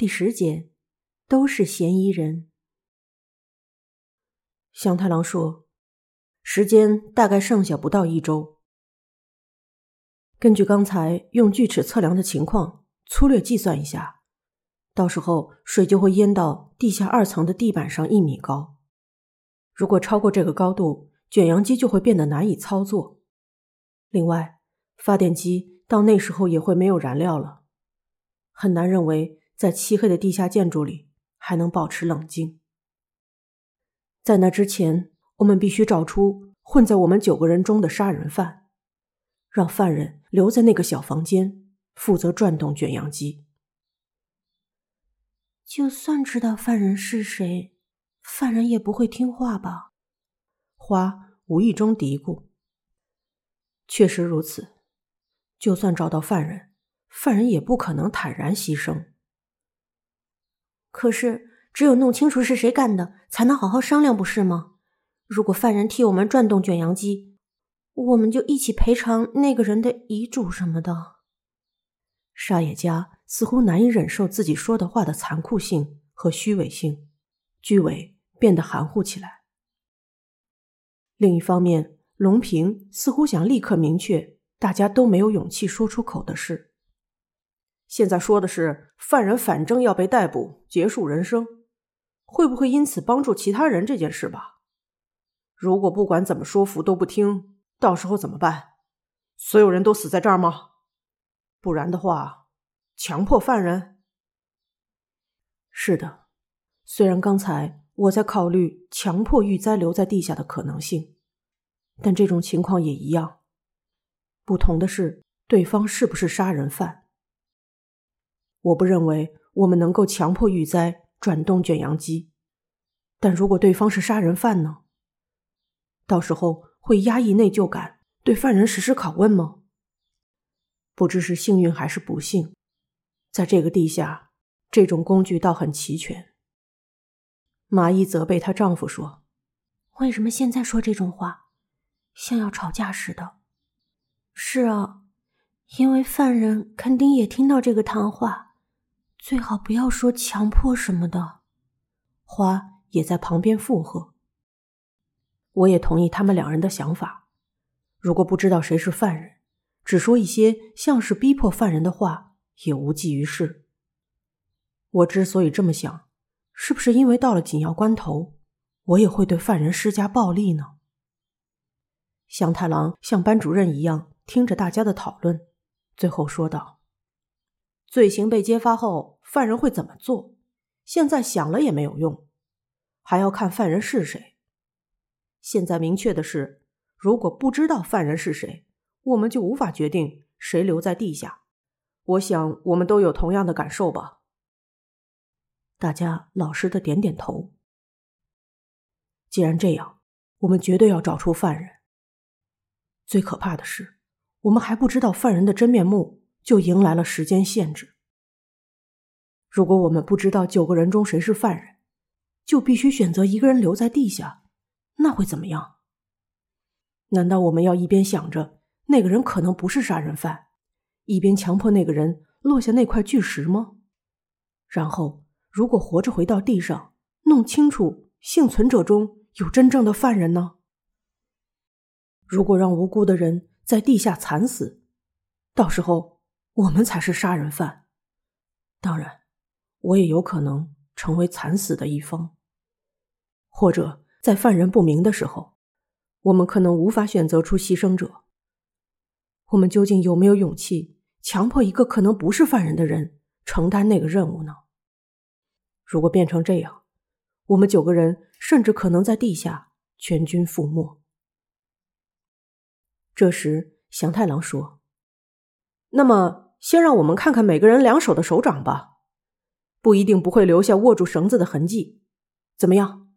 第十节，都是嫌疑人。香太郎说：“时间大概剩下不到一周。根据刚才用锯齿测量的情况，粗略计算一下，到时候水就会淹到地下二层的地板上一米高。如果超过这个高度，卷扬机就会变得难以操作。另外，发电机到那时候也会没有燃料了，很难认为。”在漆黑的地下建筑里还能保持冷静。在那之前，我们必须找出混在我们九个人中的杀人犯，让犯人留在那个小房间，负责转动卷扬机。就算知道犯人是谁，犯人也不会听话吧？花无意中嘀咕。确实如此，就算找到犯人，犯人也不可能坦然牺牲。可是，只有弄清楚是谁干的，才能好好商量，不是吗？如果犯人替我们转动卷扬机，我们就一起赔偿那个人的遗嘱什么的。沙野家似乎难以忍受自己说的话的残酷性和虚伪性，居委变得含糊起来。另一方面，龙平似乎想立刻明确大家都没有勇气说出口的事。现在说的是犯人，反正要被逮捕，结束人生，会不会因此帮助其他人这件事吧？如果不管怎么说服都不听，到时候怎么办？所有人都死在这儿吗？不然的话，强迫犯人？是的，虽然刚才我在考虑强迫玉灾留在地下的可能性，但这种情况也一样。不同的是，对方是不是杀人犯？我不认为我们能够强迫玉哉转动卷扬机，但如果对方是杀人犯呢？到时候会压抑内疚感，对犯人实施拷问吗？不知是幸运还是不幸，在这个地下，这种工具倒很齐全。麻衣责备她丈夫说：“为什么现在说这种话，像要吵架似的？”是啊，因为犯人肯定也听到这个谈话。最好不要说强迫什么的，花也在旁边附和。我也同意他们两人的想法。如果不知道谁是犯人，只说一些像是逼迫犯人的话，也无济于事。我之所以这么想，是不是因为到了紧要关头，我也会对犯人施加暴力呢？香太郎像班主任一样听着大家的讨论，最后说道。罪行被揭发后，犯人会怎么做？现在想了也没有用，还要看犯人是谁。现在明确的是，如果不知道犯人是谁，我们就无法决定谁留在地下。我想我们都有同样的感受吧。大家老实的点点头。既然这样，我们绝对要找出犯人。最可怕的是，我们还不知道犯人的真面目。就迎来了时间限制。如果我们不知道九个人中谁是犯人，就必须选择一个人留在地下，那会怎么样？难道我们要一边想着那个人可能不是杀人犯，一边强迫那个人落下那块巨石吗？然后，如果活着回到地上，弄清楚幸存者中有真正的犯人呢？如果让无辜的人在地下惨死，到时候……我们才是杀人犯，当然，我也有可能成为惨死的一方。或者在犯人不明的时候，我们可能无法选择出牺牲者。我们究竟有没有勇气强迫一个可能不是犯人的人承担那个任务呢？如果变成这样，我们九个人甚至可能在地下全军覆没。这时，祥太郎说。那么，先让我们看看每个人两手的手掌吧，不一定不会留下握住绳子的痕迹，怎么样？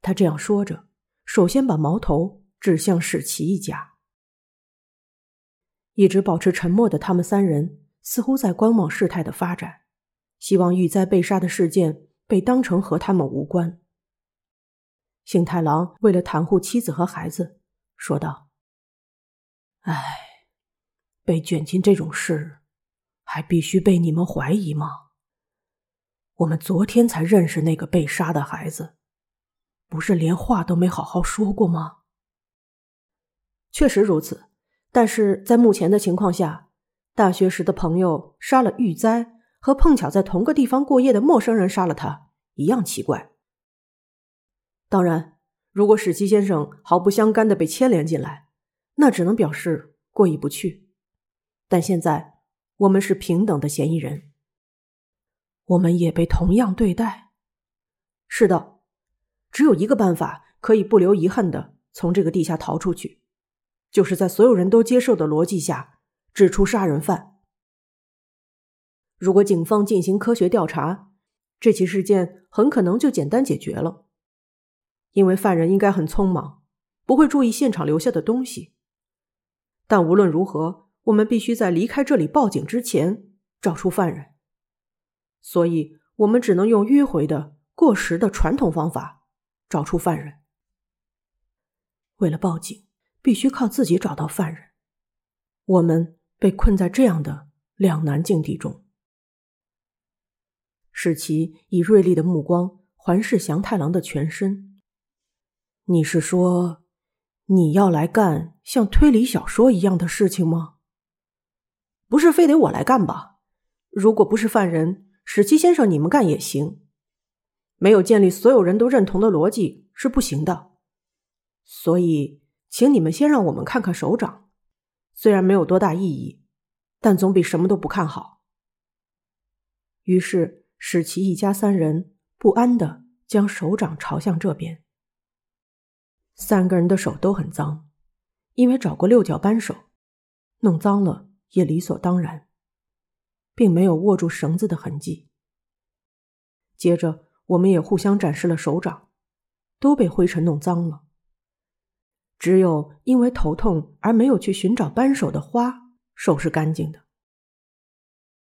他这样说着，首先把矛头指向史奇一家。一直保持沉默的他们三人，似乎在观望事态的发展，希望玉灾被杀的事件被当成和他们无关。幸太郎为了袒护妻子和孩子，说道：“唉。”被卷进这种事，还必须被你们怀疑吗？我们昨天才认识那个被杀的孩子，不是连话都没好好说过吗？确实如此，但是在目前的情况下，大学时的朋友杀了玉哉，和碰巧在同个地方过夜的陌生人杀了他一样奇怪。当然，如果史七先生毫不相干的被牵连进来，那只能表示过意不去。但现在我们是平等的嫌疑人，我们也被同样对待。是的，只有一个办法可以不留遗憾的从这个地下逃出去，就是在所有人都接受的逻辑下指出杀人犯。如果警方进行科学调查，这起事件很可能就简单解决了，因为犯人应该很匆忙，不会注意现场留下的东西。但无论如何。我们必须在离开这里报警之前找出犯人，所以我们只能用迂回的、过时的传统方法找出犯人。为了报警，必须靠自己找到犯人，我们被困在这样的两难境地中。史奇以锐利的目光环视祥太郎的全身。你是说，你要来干像推理小说一样的事情吗？不是非得我来干吧？如果不是犯人，史七先生你们干也行。没有建立所有人都认同的逻辑是不行的。所以，请你们先让我们看看手掌，虽然没有多大意义，但总比什么都不看好。于是，史奇一家三人不安的将手掌朝向这边。三个人的手都很脏，因为找过六角扳手，弄脏了。也理所当然，并没有握住绳子的痕迹。接着，我们也互相展示了手掌，都被灰尘弄脏了。只有因为头痛而没有去寻找扳手的花手是干净的。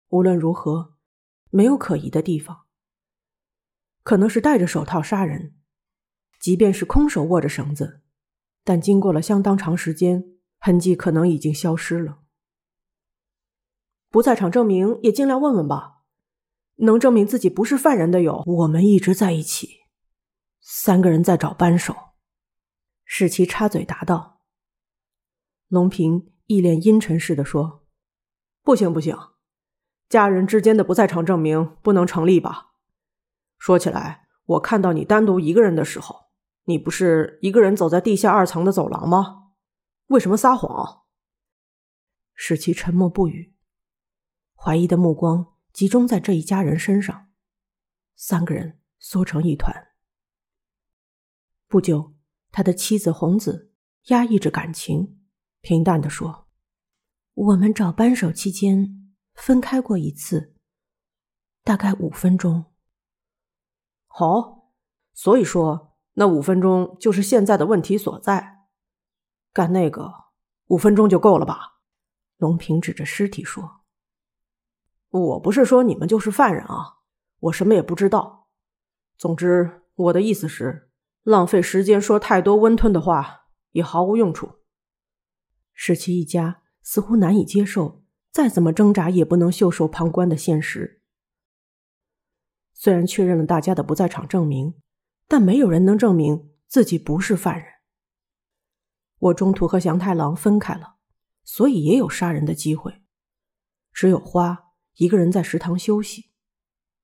无论如何，没有可疑的地方。可能是戴着手套杀人，即便是空手握着绳子，但经过了相当长时间，痕迹可能已经消失了。不在场证明也尽量问问吧，能证明自己不是犯人的有，我们一直在一起，三个人在找扳手。史奇插嘴答道。龙平一脸阴沉似的说：“不行不行，家人之间的不在场证明不能成立吧？说起来，我看到你单独一个人的时候，你不是一个人走在地下二层的走廊吗？为什么撒谎？”史奇沉默不语。怀疑的目光集中在这一家人身上，三个人缩成一团。不久，他的妻子红子压抑着感情，平淡的说：“我们找扳手期间分开过一次，大概五分钟。好，所以说那五分钟就是现在的问题所在。干那个五分钟就够了吧？”龙平指着尸体说。我不是说你们就是犯人啊，我什么也不知道。总之，我的意思是，浪费时间说太多温吞的话也毫无用处。史奇一家似乎难以接受，再怎么挣扎也不能袖手旁观的现实。虽然确认了大家的不在场证明，但没有人能证明自己不是犯人。我中途和祥太郎分开了，所以也有杀人的机会。只有花。一个人在食堂休息，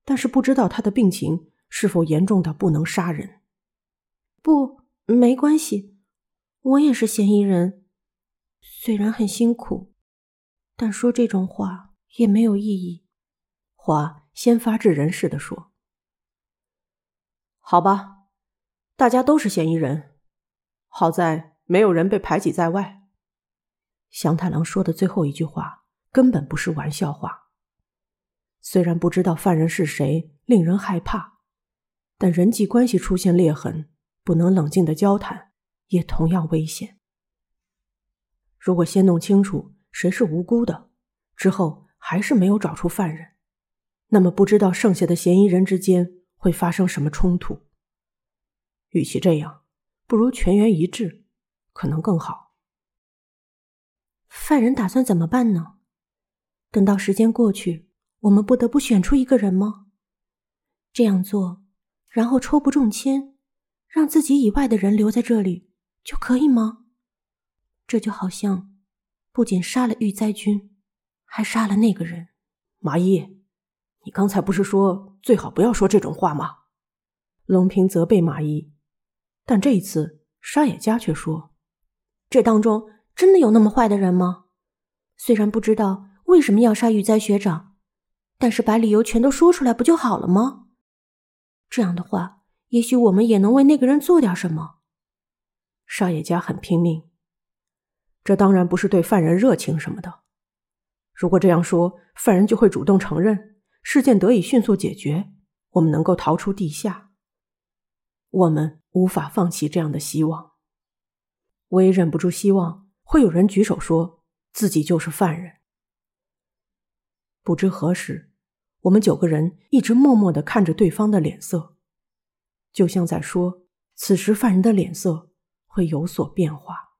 但是不知道他的病情是否严重到不能杀人。不，没关系，我也是嫌疑人，虽然很辛苦，但说这种话也没有意义。花先发制人似的说：“好吧，大家都是嫌疑人，好在没有人被排挤在外。”祥太郎说的最后一句话根本不是玩笑话。虽然不知道犯人是谁，令人害怕，但人际关系出现裂痕，不能冷静的交谈，也同样危险。如果先弄清楚谁是无辜的，之后还是没有找出犯人，那么不知道剩下的嫌疑人之间会发生什么冲突。与其这样，不如全员一致，可能更好。犯人打算怎么办呢？等到时间过去。我们不得不选出一个人吗？这样做，然后抽不中签，让自己以外的人留在这里就可以吗？这就好像不仅杀了玉灾君，还杀了那个人。麻衣，你刚才不是说最好不要说这种话吗？龙平责备麻衣，但这一次沙野家却说：“这当中真的有那么坏的人吗？虽然不知道为什么要杀玉灾学长，但是把理由全都说出来不就好了吗？这样的话，也许我们也能为那个人做点什么。”沙野家很拼命，这当然不是对犯人热情什么的。如果这样说，犯人就会主动承认，事件得以迅速解决，我们能够逃出地下。我们无法放弃这样的希望。我也忍不住希望会有人举手说自己就是犯人。不知何时，我们九个人一直默默的看着对方的脸色，就像在说，此时犯人的脸色会有所变化。